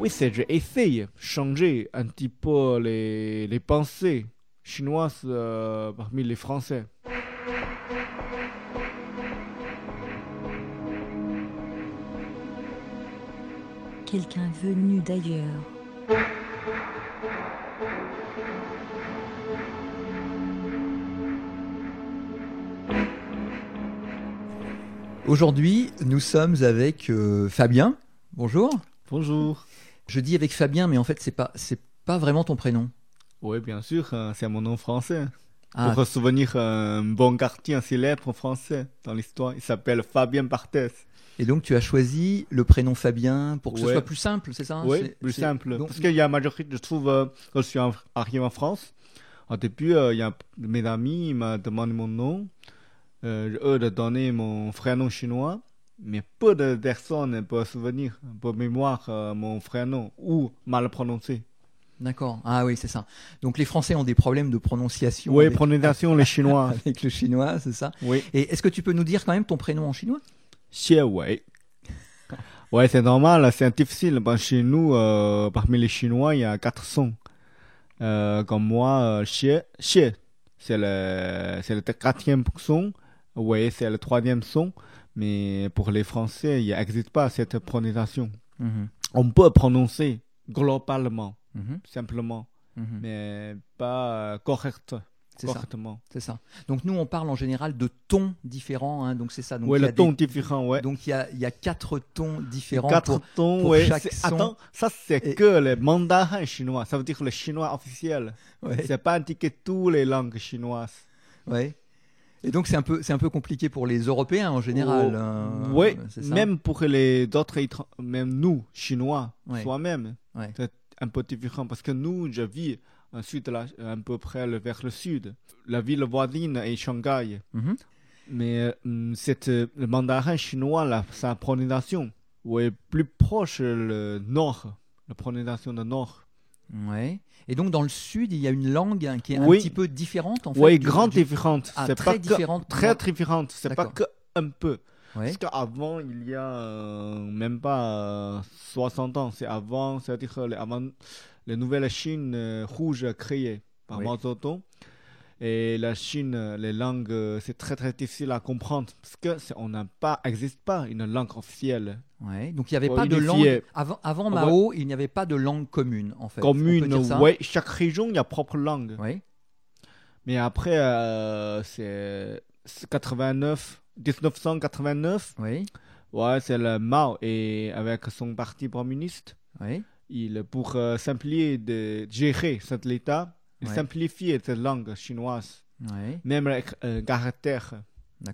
Oui, c'est j'essaye de changer un petit peu les, les pensées chinoises euh, parmi les Français. Quelqu'un venu d'ailleurs. Aujourd'hui, nous sommes avec euh, Fabien. Bonjour. Bonjour. Je dis avec Fabien, mais en fait, c'est pas c'est pas vraiment ton prénom. Oui, bien sûr, euh, c'est mon nom français. Ah, Pour souvenir un bon quartier célèbre français dans l'histoire, il s'appelle Fabien Barthès. et donc tu as choisi le prénom Fabien pour que ce soit plus simple, c'est ça Oui, C'est- plus simple. donc- Parce qu'il y a majorité, je trouve, euh, quand je suis arrivé en France, au début, euh, il y a mes amis, m'ont demandé mon nom, euh, eux de donner mon frère nom chinois, mais peu de personnes peuvent se souvenir, pour mémoire, euh, mon frère nom, ou mal prononcé. D'accord. Ah oui, c'est ça. Donc les Français ont des problèmes de prononciation. Oui, avec, prononciation, les Chinois. avec le chinois, c'est ça. oui. Et est-ce que tu peux nous dire quand même ton prénom en chinois? Xie Wei. Ouais, c'est normal, c'est difficile. Ben, chez nous, euh, parmi les Chinois, il y a quatre sons. Euh, comme moi, euh, Xie, Xie, c'est le, c'est le quatrième son. Wei, c'est le troisième son. Mais pour les Français, il n'existe pas cette prononciation. Mhm, On peut prononcer globalement, mhm, simplement, mhm. mais pas euh, correct, correctement. C'est ça. Donc nous, on parle en général de tons différents. hein, donc c'est ça. Donc Oui, le ton des- différent, ouais. Donc il y a, il y a quatre tons différents. Quatre pour- tons, pour ouais. chaque son. Attends, ça c'est Et- que le mandarin chinois. Ça veut dire le chinois officiel. Ouais, C'est pas indiqué toutes les langues chinoises. ouais. Et donc c'est un peu, c'est un peu compliqué pour les Européens en général. hein, oui, même pour les autres, étran- même nous, chinois, Ouais. soi-même, Ouais. c'est un peu différent. Parce que nous, je vis au sud, de la, à peu près vers le sud. La ville voisine est Shanghai. Mhm. Mais euh, cette, euh, le mandarin chinois, là, sa prononciation, est plus proche le nord, la prononciation du nord. Ouais. Et donc dans le sud, il y a une langue qui est un petit peu différente en fait. Oui, grande du- différente. Ah, c'est très pas que- différente. très différente. C'est pas que un peu. Ouais. Parce qu'avant, il y a euh, même pas euh, 60 ans. C'est avant, c'est-à-dire euh, avant les nouvelles Chine euh, rouges créées par Oui. Mao Zedong. Et la Chine, les langues, c'est très très difficile à comprendre parce que on n'a pas, existe pas une langue officielle Ouais. Donc il n'y avait pas de langue avant, avant Ah, Mao. Il n'y avait pas de langue commune en fait. Commune. Ouais, chaque région il y a propre langue. Ouais. Mais après, euh, c'est c'est 89, 1989. Oui. Ouais, c'est le Mao et avec son parti communiste, Oui. il pour euh, simplifier de gérer cet état, il Ouais. simplifiait cette langue chinoise, Ouais. même les euh, caractères,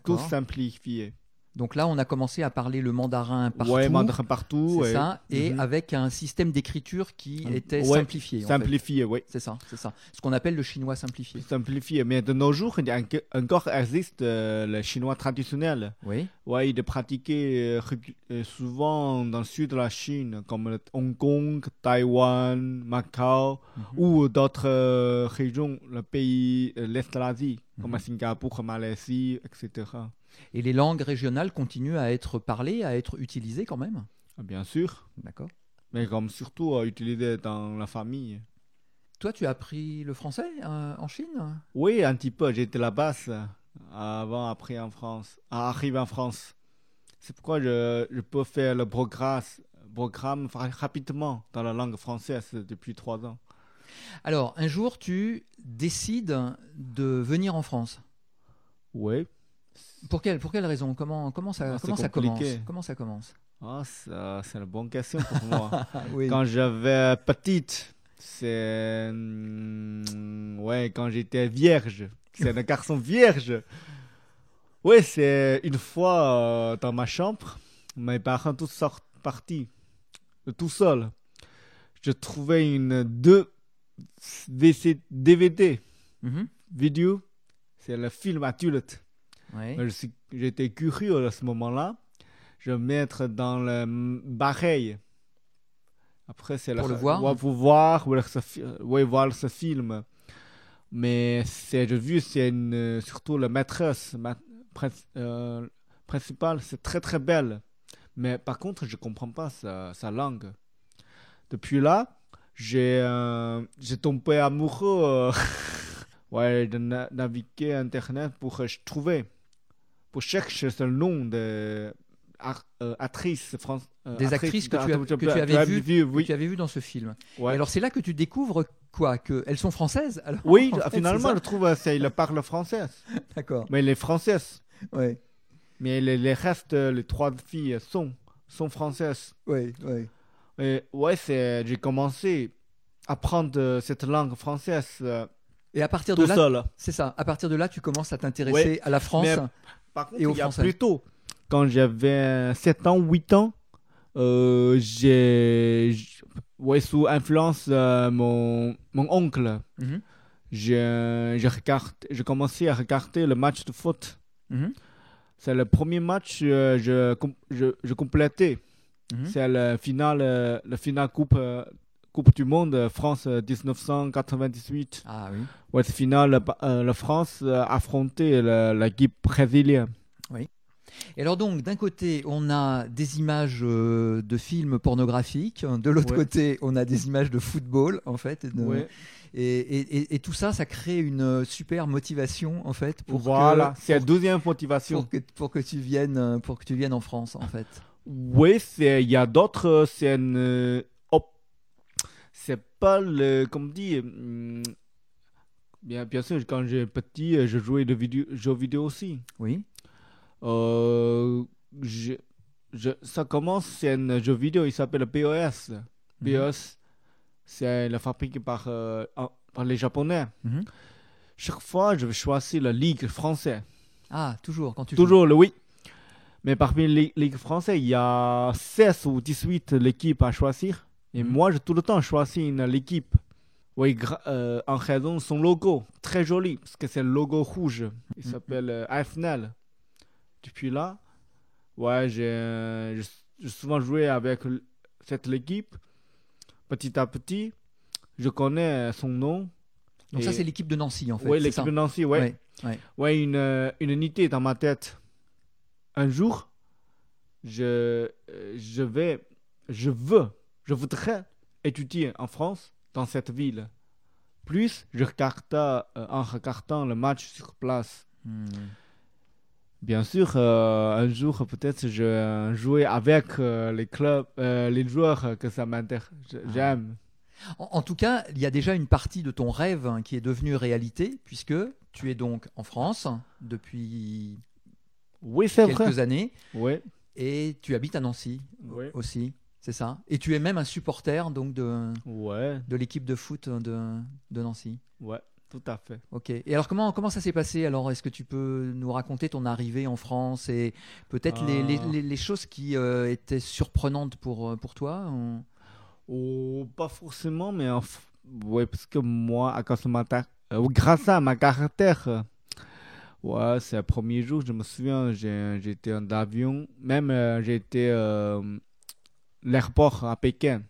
tout simplifié. Donc là, on a commencé à parler le mandarin partout. Ouais, mandarin partout, C'est ouais. ça. Et Mhm. avec un système d'écriture qui Mm. était Ouais, simplifié. en fait. simplifié, oui. C'est ça, c'est ça. Ce qu'on appelle le chinois simplifié. Simplifié, mais de nos jours, il encore existe euh, le chinois traditionnel. Oui. Ouais, il est pratiqué euh, euh, souvent dans le sud de la Chine, comme Hong Kong, Taïwan, Macao, Mhm. ou d'autres euh, régions, le pays, l'Est de l'Asie, comme Mhm. Singapour, Malaisie, etc. Et les langues régionales continuent à être parlées, à être utilisées quand même? Ah, Bien sûr, D'accord. mais comme surtout euh, utilisé dans la famille. Toi, tu as appris le français euh, en Chine? Oui, un petit peu, j'étais là-bas avant, après en France, à arriver en France. C'est pourquoi je, je peux faire le programme, programme ra- rapidement dans la langue française depuis trois ans. Alors, un jour, tu décides de venir en France? Oui. Pour quelle, pour quelle raison? Comment, comment ça, Ah, comment ça commence? Comment ça commence? Ah, ça, c'est une bonne question pour moi. oui. Quand j'avais petite, c'est. hum, Ouais, quand j'étais vierge. C'est un garçon vierge. Ouais, c'est une fois euh, dans ma chambre, mes parents tous sortent partis, euh, tout seul. Je trouvais une deux VC DVD Mhm. vidéo. C'est le film adulte. Je suis- J'étais curieux à ce moment-là. Je vais mettre dans le pareil. Après, c'est Pour le voir ouais, Pour voir, ouais, ce, ouais, voir ce film. Mais c'est, j'ai vu, c'est une, surtout la maîtresse ma- euh, principale, c'est très très belle. Mais par contre, je comprends pas sa, sa langue. Depuis là, j'ai euh, j'ai tombé amoureux euh, ouais, de na- naviguer Internet pour euh, trouver, pour chercher le nom de euh, actrices France, euh, Des actrices que tu as- que tu avais vues, que oui. tu avais vu dans ce film. Ouais. Et alors c'est là que tu découvres quoi? Que elles sont françaises alors? Oui, En fait, finalement, je trouve euh, c'est il parle français. ça D'accord. Mais les françaises. Ouais. Mais les, les restes, euh, les trois filles sont, sont françaises. Ouais, ouais. Et ouais, j'ai commencé à apprendre euh, cette langue française euh, Et à partir de tout là, c'est ça. À partir de là, tu commences à t'intéresser à la France. Mais- Par contre, Et il y a plus tôt, quand j'avais 7 ans, 8 ans, euh, j'ai, ouais, sous influence euh, mon, mon oncle, Mhm, j'ai, j'ai regardé, j'ai commencé à regarder le match de foot. mhm, C'est le premier match euh, je, je, je complétais. mhm. C'est le final, euh, le final coupe, euh, coupe du monde euh, France euh, 1998. Ah oui. Ouais, c'est final, euh, la France euh, affrontait la- l'équipe brésilienne. Et alors donc, d'un côté, on a des images euh, de films pornographiques, de l'autre Ouais. côté, on a des images de football, en fait. et de- Ouais. Et, et- tout ça, ça crée une euh, super motivation, en fait, pour voilà, c'est la deuxième motivation. pour que, pour que tu viennes, euh, pour que tu viennes en France, en fait. Oui, il y a d'autres euh, scènes. C'est pas le. Comme dit. hum, bien, bien sûr, quand j'étais petit, je jouais de vidéo, jeux vidéo aussi. Oui. Euh, je, je, ça commence, c'est un jeu vidéo, il s'appelle POS. Mhm. POS, c'est la fabriqué par, euh, par les Japonais. Mhm. Chaque fois, je vais choisir la Ligue française. Ah, toujours, quand tu Toujours le oui. Mais parmi les ligues françaises, il y a 16 ou 18 l'équipe à choisir. Et Mhm. moi, j'ai tout le temps choisi une l'équipe. Oui, euh, en raison de son logo, très joli, parce que c'est le logo rouge. Il Mhm. s'appelle euh, AFNL. Depuis là, ouais, j'ai euh, souvent joué avec cette équipe. Petit à petit, je connais son nom. Donc ça, c'est l'équipe de Nancy, en fait. Oui, l'équipe de Nancy, ouais. Ouais, ouais. Ouais, une, euh, une unité dans ma tête. Un jour, je, euh, je vais, je veux, je voudrais étudier en France, dans cette ville. Plus, je euh, en regardant le match sur place. Hmm. Bien sûr, euh, un jour, peut-être, je euh, jouais avec euh, les clubs, les joueurs que ça m'intéresse. Ah. J'aime. En, en tout cas, il y a déjà une partie de ton rêve hein, qui est devenue réalité, puisque tu es donc en France depuis Oui, vrai. quelques années Oui, et tu habites à Nancy oui. aussi, c'est ça Et tu es même un supporter donc de, Ouais, de l'équipe de foot de, de Nancy. ouais, tout à fait. Ok. Et alors comment comment ça s'est passé? Alors est-ce que tu peux nous raconter ton arrivée en France et peut-être les, les, Ah. les- les choses qui euh, étaient surprenantes pour euh, pour toi ou- Oh, pas forcément, mais en f- ouais, parce que moi, à cause de ma ta- euh, grâce à ma caractère, ouais, c'est le premier jour, je me souviens, j'étais en avion, même euh, j'étais euh, l'aéroport à Pékin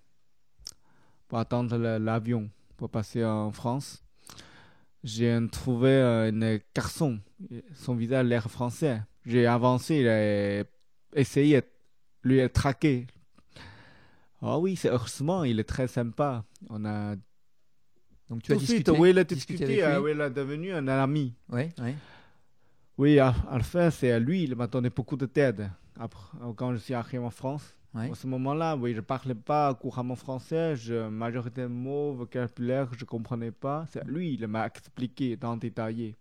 pour attendre l'avion pour passer en France. J'ai trouvé euh, un garçon, son visage a l'air français. J'ai avancé, et essayé de lui traquer ah oui, c'est heureusement, il est très sympa. On a Donc tu as suite, discuté oui, il a discuté euh, oui, il est devenu un ami. Ouais, ouais. Oui, à, à la fin, c'est lui, il m'a donné beaucoup de d'aide. Après, quand je suis arrivé en France, Ouais. à ce moment-là, oui, je parlais pas couramment français, je, majorité de mots, vocabulaire, je comprenais pas. C'est lui, il m'a expliqué dans détaillé,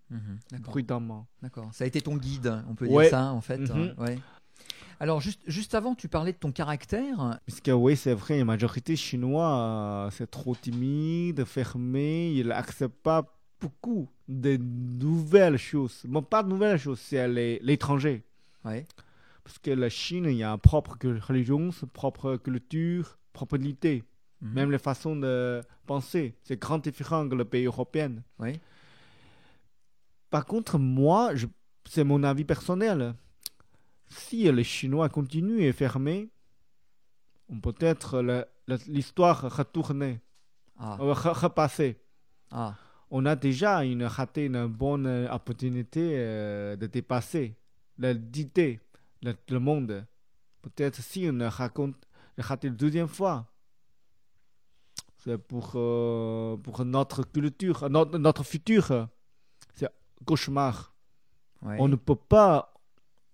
D'accord. prudemment. D'accord. Ça a été ton guide, on peut Ouais. dire ça en fait. Ouais. Alors juste, juste avant, tu parlais de ton caractère. Parce que oui, c'est vrai, la majorité chinois, euh, c'est trop timide, fermé, il n'accepte pas beaucoup de nouvelles choses. Bon, pas de nouvelles choses, c'est l'étranger. Ouais. Parce que la Chine, il y a une propre religion, sa propre culture, propre idée. Mhm. Même les façons de penser, c'est grand différent que le pays européen. Par contre, moi, c'est mon avis personnel. Si les Chinois continuent à fermer, on peut être le- le- l'histoire retournée, Ah, re- repassée. ah. On a déjà une, raté une bonne opportunité euh, de dépasser l'idée, le, le monde. Peut-être si on raconte, raté la deuxième fois, C'est pour, euh, pour notre culture, notre, notre futur. C'est cauchemar. Ouais. On ne peut pas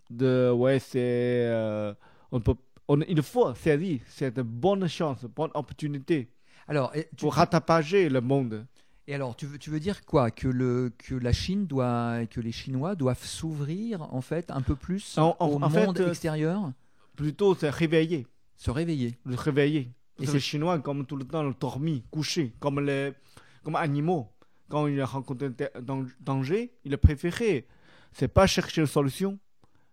de ouais c'est euh, on peut on, il faut saisir cette bonne chance, bonne opportunité Alors, tu, pour rattraper le monde. Et alors tu, veux, tu veux dire quoi? Que, le, que la Chine doit, que les Chinois doivent s'ouvrir en fait un peu plus En- en- au en monde euh, extérieur, Plutôt c'est réveiller, se réveiller le réveiller. Et les Chinois comme tout le temps dormi, couché, comme les comme animaux. Quand ils rencontrent un da- dan- danger, ils préféraient c'est pas chercher une solution,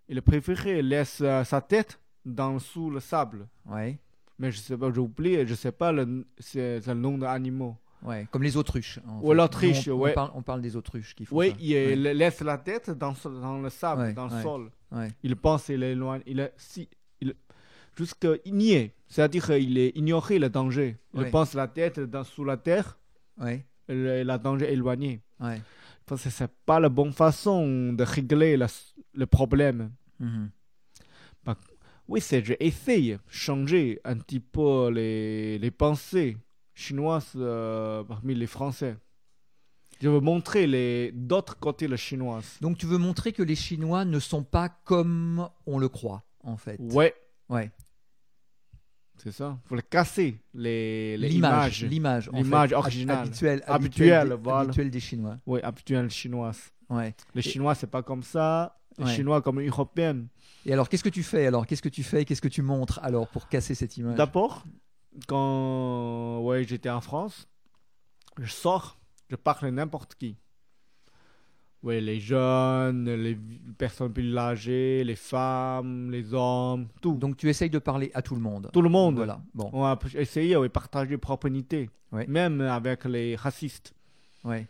ils préféraient laisser euh, sa tête dans sous le sable. Ouais, Mais je sais pas, j'ai oublié, je sais pas le c'est le nom d'animaux. Ouais, comme les autruches. Ou l'autruche, on, ouais. parle, on parle des autruches qui font Oui, ça. il Ouais, il laisse la tête dans, le sable, Ouais, dans le sol. Il pense qu'il est loin. Il est si, il, jusqu'à nier, c'est-à-dire qu'il est ignoré le danger. Il pense la tête dans, sous la terre, et le, le danger est éloigné. ouais. Parce que c'est pas la bonne façon de régler la- le problème. Mhm. Oui, c'est j'ai essayé de changer un petit peu les, les pensées chinoises euh, parmi les Français. Je veux montrer les d'autres côtés les chinoises. Donc tu veux montrer que les Chinois ne sont pas comme on le croit, en fait. Ouais, Ouais. c'est ça. Faut les casser les L'image, l'image, L'image originale. habituelle, Habituelle, habituelle, des, voilà. habituelle des Chinois. Oui, habituelles chinoises. Ouais. Les Chinois, c'est pas comme ça. Les Ouais. Chinois comme les Européens. Et alors, qu'est-ce que tu fais Alors, qu'est-ce que tu fais? Qu'est-ce que tu montres alors pour casser cette image? D'abord, quand ouais, j'étais en France, je sors, je parle à n'importe qui. Ouais, les jeunes, les personnes plus âgées, les femmes, les hommes, tout. Donc, tu essayes de parler à tout le monde. tout le monde. Voilà. Bon. On va essayer de partager propre unité. Ouais. Même avec les racistes. Ouais.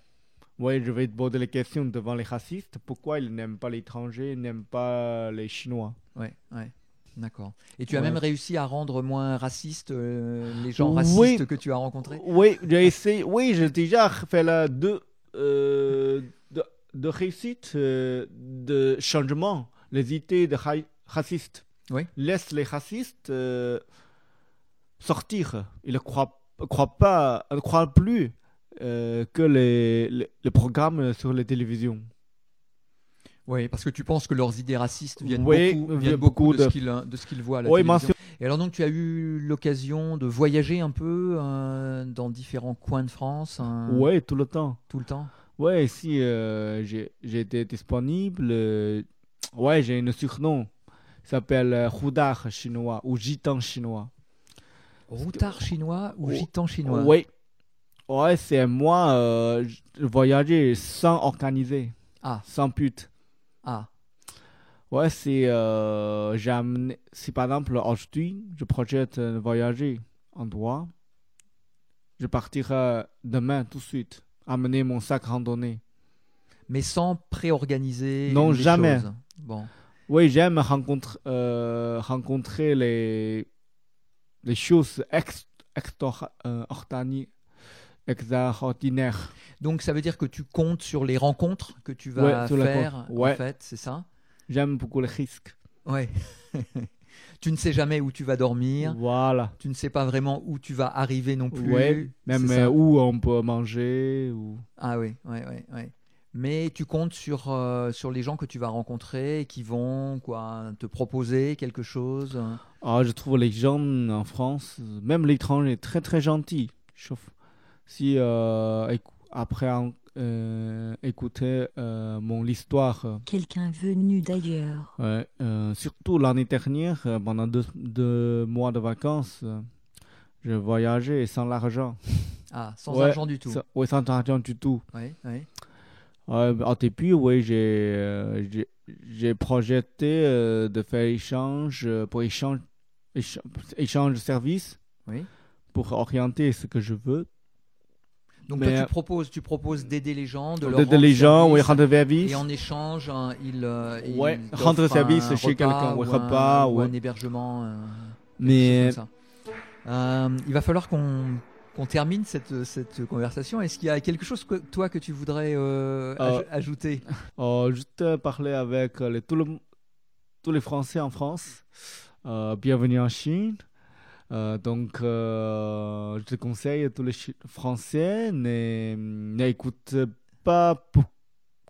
Oui, je vais te poser les questions devant les racistes. Pourquoi ils n'aiment pas l'étranger, n'aiment pas les Chinois? Ouais. Ouais. D'accord. Et tu as même réussi à rendre moins racistes euh, les gens Oui. racistes que tu as rencontrés? Oui, j'ai essayé. Oui, j'ai déjà fait la deux euh, de, de réussite, euh, de changement, les idées de ra- racistes. Oui. Laisse les racistes sortir. Ils ne croient, croient pas, ne croient plus que les, les, les programmes sur les télévisions. Oui, parce que tu penses que leurs idées racistes viennent Oui, beaucoup, viennent viennent beaucoup de, de- ce qu'ils, de ce qu'ils voient à la Oui, télévision. Et alors donc tu as eu l'occasion de voyager un peu euh, dans différents coins de France hein, Oui, tout le temps. tout le temps? Ouais, si euh, j'ai été disponible, euh, ouais, j'ai un surnom. Il s'appelle euh, Roudar chinois ou Gitan chinois. Routard chinois ou Oh, gitan chinois? Oui. Ouais, c'est moi, euh, voyageais sans organiser, Ah, sans pute. Ah, Ouais, c'est. Euh, j'ai amené- si par exemple aujourd'hui, je projette de voyager en droit, je partirai demain tout de suite, amener mon sac randonnée. mais sans préorganiser Non, les jamais. choses. Bon, Oui, j'aime rencontre, euh, rencontrer les, les choses ex, extor- euh, extraordinaires. donc ça veut dire que tu comptes sur les rencontres que tu vas Ouais, faire, con- en ouais. fait, c'est ça? J'aime beaucoup les risques. Ouais. tu ne sais jamais où tu vas dormir, Voilà. tu ne sais pas vraiment où tu vas arriver non plus. Ouais, même euh, où on peut manger. Ou... Ah oui, ouais, ouais, ouais. Mais tu comptes sur, euh, sur les gens que tu vas rencontrer et qui vont quoi, te proposer quelque chose. Ah, je trouve les gens en France, même l'étranger, très très gentils. Sauf si euh, après en- euh, écouter euh, mon histoire. Quelqu'un venu d'ailleurs. Ouais, euh, surtout l'année dernière, pendant deux, deux mois de vacances, je voyageais sans l'argent. Ah, sans Ouais, argent du tout. Sans- ouais, sans argent du tout. Début, oui, j'ai euh, j'ai- j'ai projeté euh, de faire échange pour échange, échange, échange de services Oui. pour orienter ce que je veux. Donc Mais, toi, euh, tu proposes, tu proposes d'aider les gens, de leur rendre les gens, oui, service, rendre service. Et en échange, hein, ils, euh, ils Ouais, t'offrent rendre service chez quelqu'un, ou un- repas, ou un hébergement. euh, Mais ça. Euh, il va falloir qu'on termine cette, cette conversation. Est-ce qu'il y a quelque chose que toi que tu voudrais aj- ajouter? juste parler avec les, tout le- tous les Français en France. Bienvenue en Chine. Euh, donc, euh, je te conseille à tous les Français n'écoutent pas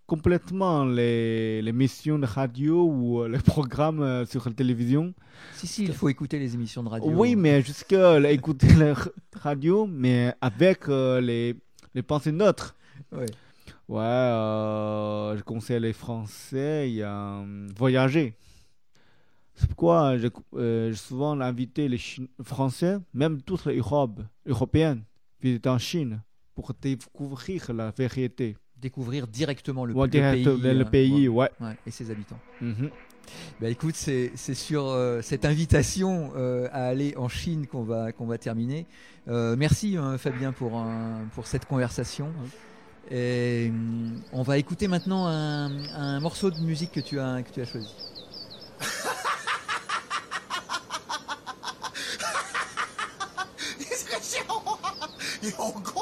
complètement les, les missions de radio ou euh, les programmes sur la télévision. Si, si, il faut écouter les émissions de radio. Oui, mais jusque là, écouter la radio, mais avec euh, les, les pensées neutres. Ouais. Ouais, euh, je conseille les Français a, euh, voyager. C'est pourquoi je- euh, j'ai souvent invité les Chi- Français, même toutes les Europes, Européennes, visiter en Chine pour découvrir la vérité. Découvrir directement le, Ouais, le direct- pays, le, euh, pays, ouais, et ses habitants. Bah écoute, c'est sur euh, cette invitation euh, à aller en Chine qu'on va, qu'on va terminer. Euh, merci hein, Fabien pour, un- pour cette conversation. Et hum, on va écouter maintenant un, un morceau de musique que tu as, que tu as choisi. Yo,